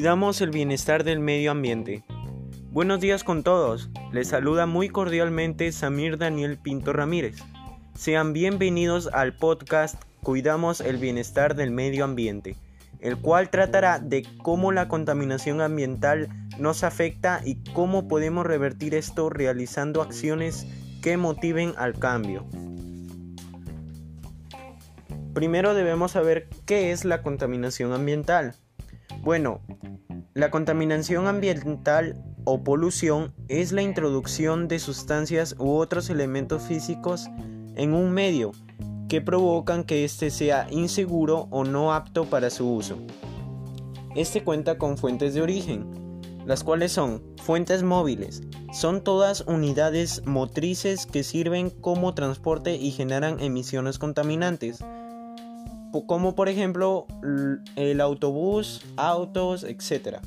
Cuidamos el bienestar del medio ambiente. Buenos días con todos. Les saluda muy cordialmente Samir Daniel Pinto Ramírez. Sean bienvenidos al podcast Cuidamos el bienestar del medio ambiente, el cual tratará de cómo la contaminación ambiental nos afecta y cómo podemos revertir esto realizando acciones que motiven al cambio. Primero debemos saber qué es la contaminación ambiental. Bueno, la contaminación ambiental o polución es la introducción de sustancias u otros elementos físicos en un medio que provocan que éste sea inseguro o no apto para su uso. Este cuenta con fuentes de origen, las cuales son fuentes móviles. Son todas unidades motrices que sirven como transporte y generan emisiones contaminantes como por ejemplo el autobús, autos, etc.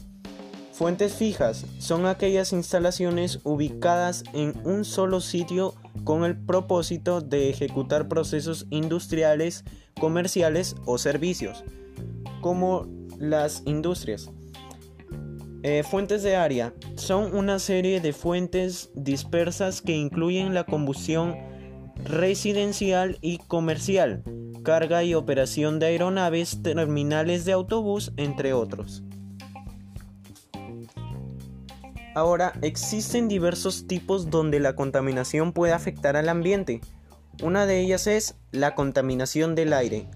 Fuentes fijas son aquellas instalaciones ubicadas en un solo sitio con el propósito de ejecutar procesos industriales, comerciales o servicios, como las industrias. Eh, fuentes de área son una serie de fuentes dispersas que incluyen la combustión residencial y comercial, carga y operación de aeronaves, terminales de autobús, entre otros. Ahora, existen diversos tipos donde la contaminación puede afectar al ambiente. Una de ellas es la contaminación del aire.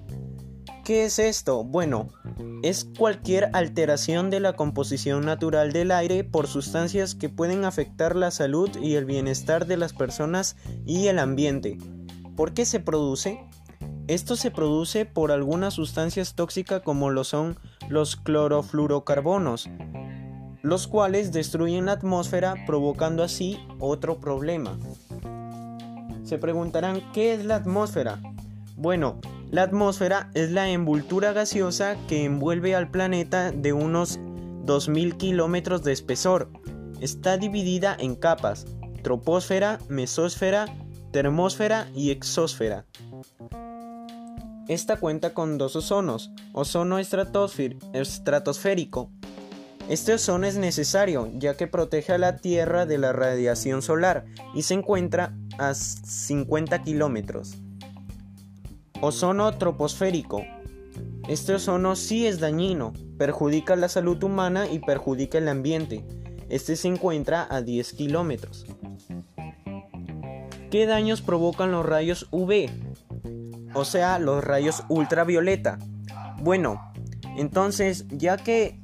¿Qué es esto? Bueno, es cualquier alteración de la composición natural del aire por sustancias que pueden afectar la salud y el bienestar de las personas y el ambiente. ¿Por qué se produce? Esto se produce por algunas sustancias tóxicas como lo son los clorofluorocarbonos, los cuales destruyen la atmósfera provocando así otro problema. Se preguntarán, ¿qué es la atmósfera? Bueno, la atmósfera es la envoltura gaseosa que envuelve al planeta de unos 2.000 kilómetros de espesor. Está dividida en capas, troposfera, mesósfera, termósfera y exósfera. Esta cuenta con dos ozonos, ozono estratosférico. Este ozono es necesario ya que protege a la Tierra de la radiación solar y se encuentra a 50 kilómetros. Ozono troposférico. Este ozono sí es dañino, perjudica la salud humana y perjudica el ambiente. Este se encuentra a 10 kilómetros. ¿Qué daños provocan los rayos UV? O sea, los rayos ultravioleta. Bueno, entonces, ya que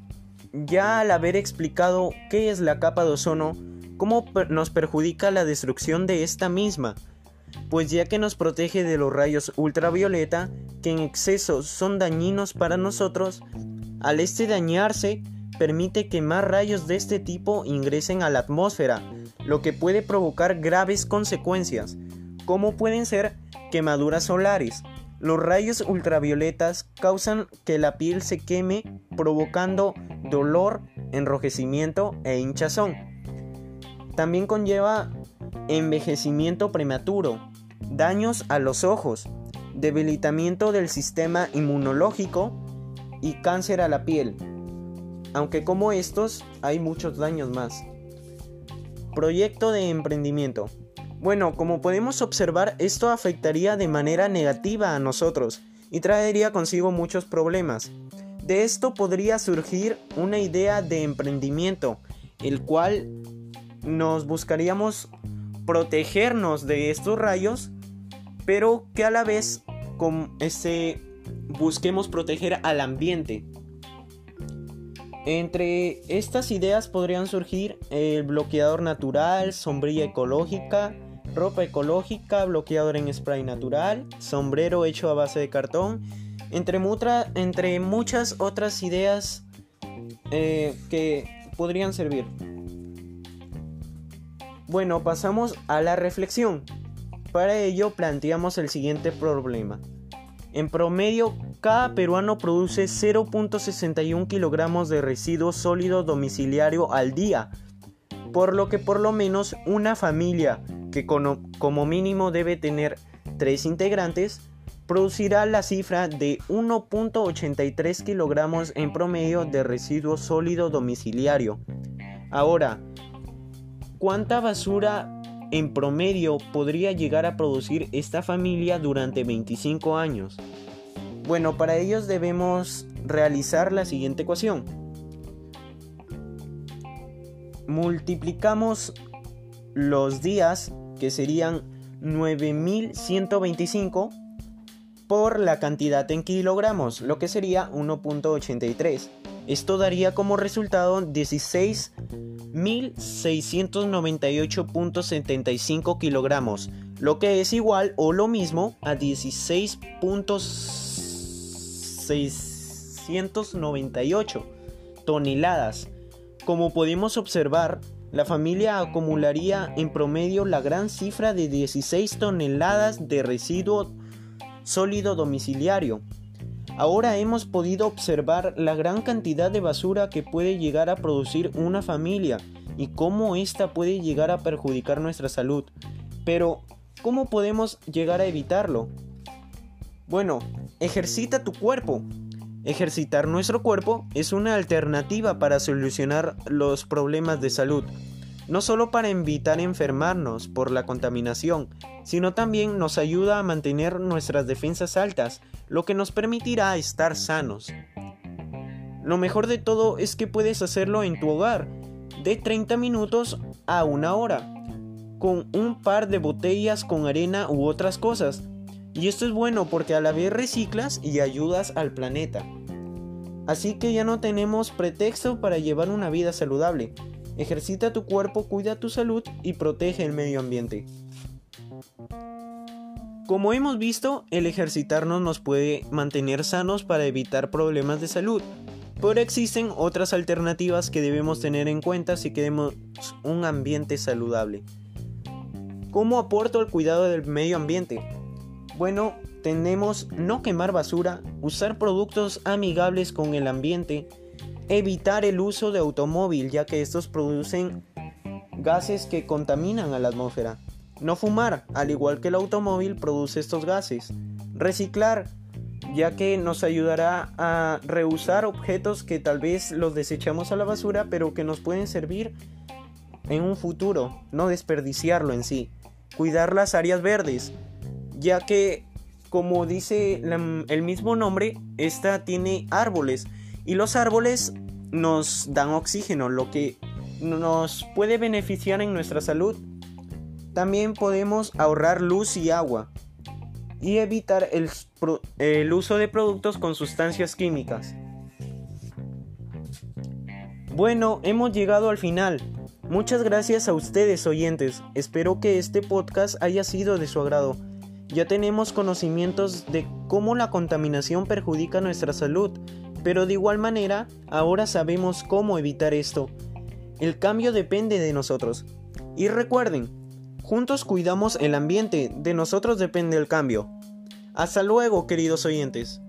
ya al haber explicado qué es la capa de ozono, cómo nos perjudica la destrucción de esta misma, pues ya que nos protege de los rayos ultravioleta, que en exceso son dañinos para nosotros, al este dañarse, permite que más rayos de este tipo ingresen a la atmósfera, lo que puede provocar graves consecuencias, como pueden ser quemaduras solares. Los rayos ultravioletas causan que la piel se queme provocando dolor, enrojecimiento e hinchazón. También conlleva envejecimiento prematuro, daños a los ojos, debilitamiento del sistema inmunológico y cáncer a la piel. Aunque como estos hay muchos daños más. Proyecto de emprendimiento. Bueno, como podemos observar, esto afectaría de manera negativa a nosotros y traería consigo muchos problemas. De esto podría surgir una idea de emprendimiento, el cual nos buscaríamos protegernos de estos rayos, pero que a la vez con ese busquemos proteger al ambiente. Entre estas ideas podrían surgir el bloqueador natural, sombrilla ecológica, ropa ecológica, bloqueador en spray natural, sombrero hecho a base de cartón, entre, muchas otras ideas eh, que podrían servir. Bueno, pasamos a la reflexión. Para ello planteamos el siguiente problema. En promedio, cada peruano produce 0.61 kilogramos de residuo sólido domiciliario al día, por lo que por lo menos una familia que como mínimo debe tener tres integrantes, producirá la cifra de 1.83 kilogramos en promedio de residuo sólido domiciliario. Ahora, ¿cuánta basura en promedio podría llegar a producir esta familia durante 25 años? Bueno, para ellos debemos realizar la siguiente ecuación. Multiplicamos los días, que serían 9125, por la cantidad en kilogramos, lo que sería 1.83. Esto daría como resultado 16.698.75 kilogramos, lo que es igual o lo mismo a 16.698 toneladas. Como podemos observar, la familia acumularía en promedio la gran cifra de 16 toneladas de residuo sólido domiciliario. Ahora hemos podido observar la gran cantidad de basura que puede llegar a producir una familia y cómo ésta puede llegar a perjudicar nuestra salud. Pero, ¿cómo podemos llegar a evitarlo? Bueno, ejercita tu cuerpo. Ejercitar nuestro cuerpo es una alternativa para solucionar los problemas de salud no solo para evitar enfermarnos por la contaminación, sino también nos ayuda a mantener nuestras defensas altas, lo que nos permitirá estar sanos. Lo mejor de todo es que puedes hacerlo en tu hogar, de 30 minutos a una hora, con un par de botellas con arena u otras cosas. Y esto es bueno porque a la vez reciclas y ayudas al planeta. Así que ya no tenemos pretexto para llevar una vida saludable. Ejercita tu cuerpo, cuida tu salud y protege el medio ambiente. Como hemos visto, el ejercitarnos nos puede mantener sanos para evitar problemas de salud, pero existen otras alternativas que debemos tener en cuenta si queremos un ambiente saludable. ¿Cómo aporto al cuidado del medio ambiente? Bueno, tenemos no quemar basura, usar productos amigables con el ambiente, Evitar el uso de automóvil ya que estos producen gases que contaminan a la atmósfera. No fumar, al igual que el automóvil produce estos gases. Reciclar, ya que nos ayudará a reusar objetos que tal vez los desechamos a la basura, pero que nos pueden servir en un futuro, no desperdiciarlo en sí. Cuidar las áreas verdes, ya que, como dice el mismo nombre, esta tiene árboles y los árboles nos dan oxígeno, lo que nos puede beneficiar en nuestra salud. También podemos ahorrar luz y agua y evitar el, uso de productos con sustancias químicas. Bueno, hemos llegado al final. Muchas gracias a ustedes oyentes. Espero que este podcast haya sido de su agrado. Ya tenemos conocimientos de cómo la contaminación perjudica nuestra salud pero de igual manera, ahora sabemos cómo evitar esto. El cambio depende de nosotros. Y recuerden, juntos cuidamos el ambiente, de nosotros depende el cambio. Hasta luego, queridos oyentes.